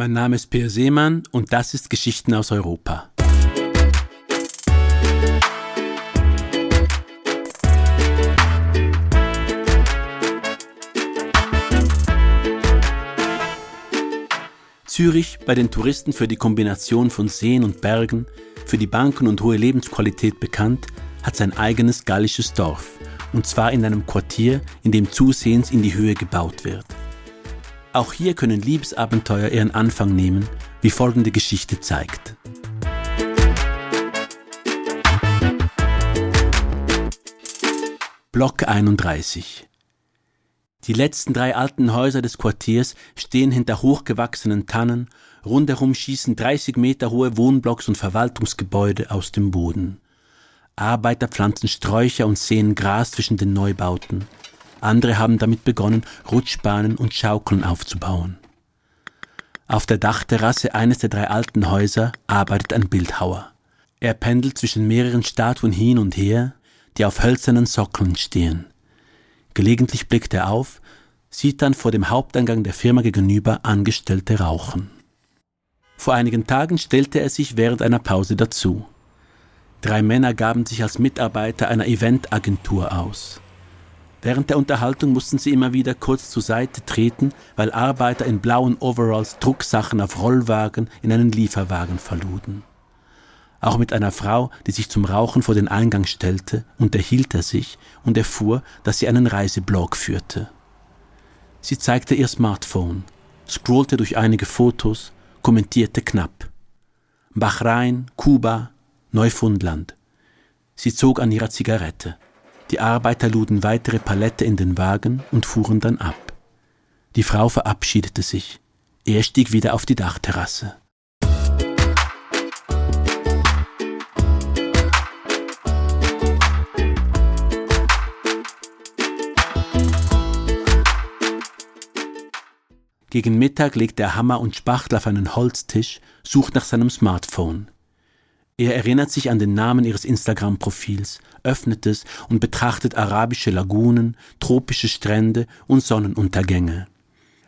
Mein Name ist Peer Seemann und das ist Geschichten aus Europa. Zürich bei den Touristen für die Kombination von Seen und Bergen, für die Banken und hohe Lebensqualität bekannt, hat sein eigenes gallisches Dorf, und zwar in einem Quartier, in dem zusehends in die Höhe gebaut wird. Auch hier können Liebesabenteuer ihren Anfang nehmen, wie folgende Geschichte zeigt. Block 31 Die letzten drei alten Häuser des Quartiers stehen hinter hochgewachsenen Tannen, rundherum schießen 30 Meter hohe Wohnblocks und Verwaltungsgebäude aus dem Boden. Arbeiter pflanzen Sträucher und säen Gras zwischen den Neubauten. Andere haben damit begonnen, Rutschbahnen und Schaukeln aufzubauen. Auf der Dachterrasse eines der drei alten Häuser arbeitet ein Bildhauer. Er pendelt zwischen mehreren Statuen hin und her, die auf hölzernen Sockeln stehen. Gelegentlich blickt er auf, sieht dann vor dem Haupteingang der Firma gegenüber Angestellte rauchen. Vor einigen Tagen stellte er sich während einer Pause dazu. Drei Männer gaben sich als Mitarbeiter einer Eventagentur aus. Während der Unterhaltung mussten sie immer wieder kurz zur Seite treten, weil Arbeiter in blauen Overalls Drucksachen auf Rollwagen in einen Lieferwagen verluden. Auch mit einer Frau, die sich zum Rauchen vor den Eingang stellte, unterhielt er sich und erfuhr, dass sie einen Reiseblog führte. Sie zeigte ihr Smartphone, scrollte durch einige Fotos, kommentierte knapp. Bahrain, Kuba, Neufundland. Sie zog an ihrer Zigarette. Die Arbeiter luden weitere Palette in den Wagen und fuhren dann ab. Die Frau verabschiedete sich. Er stieg wieder auf die Dachterrasse. Gegen Mittag legt er Hammer und Spachtel auf einen Holztisch, sucht nach seinem Smartphone. Er erinnert sich an den Namen ihres Instagram-Profils, öffnet es und betrachtet arabische Lagunen, tropische Strände und Sonnenuntergänge.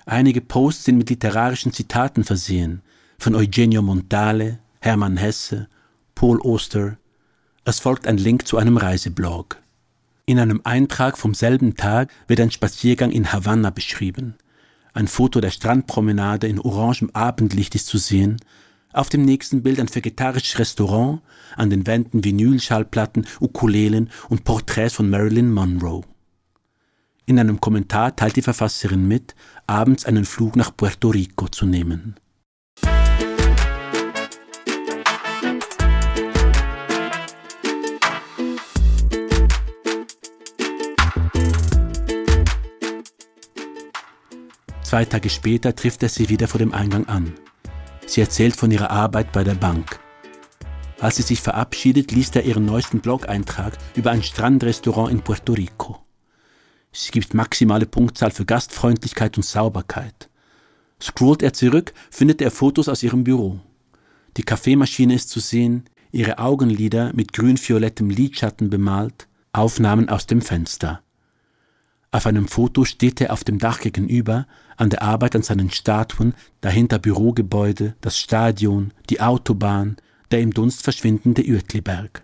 Einige Posts sind mit literarischen Zitaten versehen, von Eugenio Montale, Hermann Hesse, Paul Oster. Es folgt ein Link zu einem Reiseblog. In einem Eintrag vom selben Tag wird ein Spaziergang in Havanna beschrieben. Ein Foto der Strandpromenade in orangem Abendlicht ist zu sehen, auf dem nächsten Bild ein vegetarisches Restaurant, an den Wänden Vinylschallplatten, Ukulelen und Porträts von Marilyn Monroe. In einem Kommentar teilt die Verfasserin mit, abends einen Flug nach Puerto Rico zu nehmen. Zwei Tage später trifft er sie wieder vor dem Eingang an. Sie erzählt von ihrer Arbeit bei der Bank. Als sie sich verabschiedet, liest er ihren neuesten Blog-Eintrag über ein Strandrestaurant in Puerto Rico. Sie gibt maximale Punktzahl für Gastfreundlichkeit und Sauberkeit. Scrollt er zurück, findet er Fotos aus ihrem Büro. Die Kaffeemaschine ist zu sehen, ihre Augenlider mit grün-violettem Lidschatten bemalt, Aufnahmen aus dem Fenster. Auf einem Foto steht er auf dem Dach gegenüber, an der Arbeit an seinen Statuen, dahinter Bürogebäude, das Stadion, die Autobahn, der im Dunst verschwindende Uetliberg.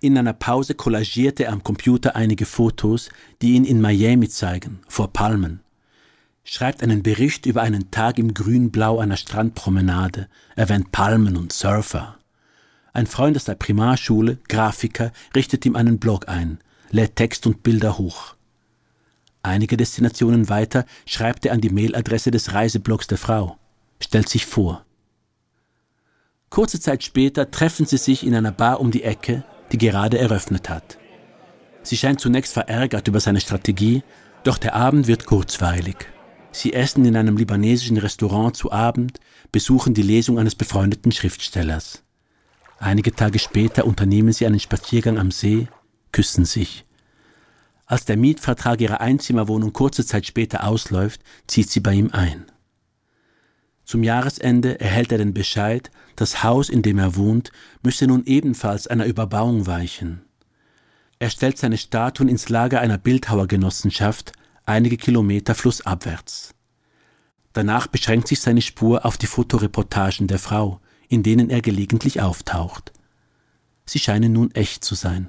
In einer Pause kollagierte er am Computer einige Fotos, die ihn in Miami zeigen, vor Palmen schreibt einen Bericht über einen Tag im Grünblau einer Strandpromenade, erwähnt Palmen und Surfer. Ein Freund aus der Primarschule, Grafiker, richtet ihm einen Blog ein, lädt Text und Bilder hoch. Einige Destinationen weiter schreibt er an die Mailadresse des Reiseblogs der Frau, stellt sich vor. Kurze Zeit später treffen sie sich in einer Bar um die Ecke, die gerade eröffnet hat. Sie scheint zunächst verärgert über seine Strategie, doch der Abend wird kurzweilig. Sie essen in einem libanesischen Restaurant zu Abend, besuchen die Lesung eines befreundeten Schriftstellers. Einige Tage später unternehmen sie einen Spaziergang am See, küssen sich. Als der Mietvertrag ihrer Einzimmerwohnung kurze Zeit später ausläuft, zieht sie bei ihm ein. Zum Jahresende erhält er den Bescheid, das Haus, in dem er wohnt, müsse nun ebenfalls einer Überbauung weichen. Er stellt seine Statuen ins Lager einer Bildhauergenossenschaft, einige Kilometer flussabwärts. Danach beschränkt sich seine Spur auf die Fotoreportagen der Frau, in denen er gelegentlich auftaucht. Sie scheinen nun echt zu sein.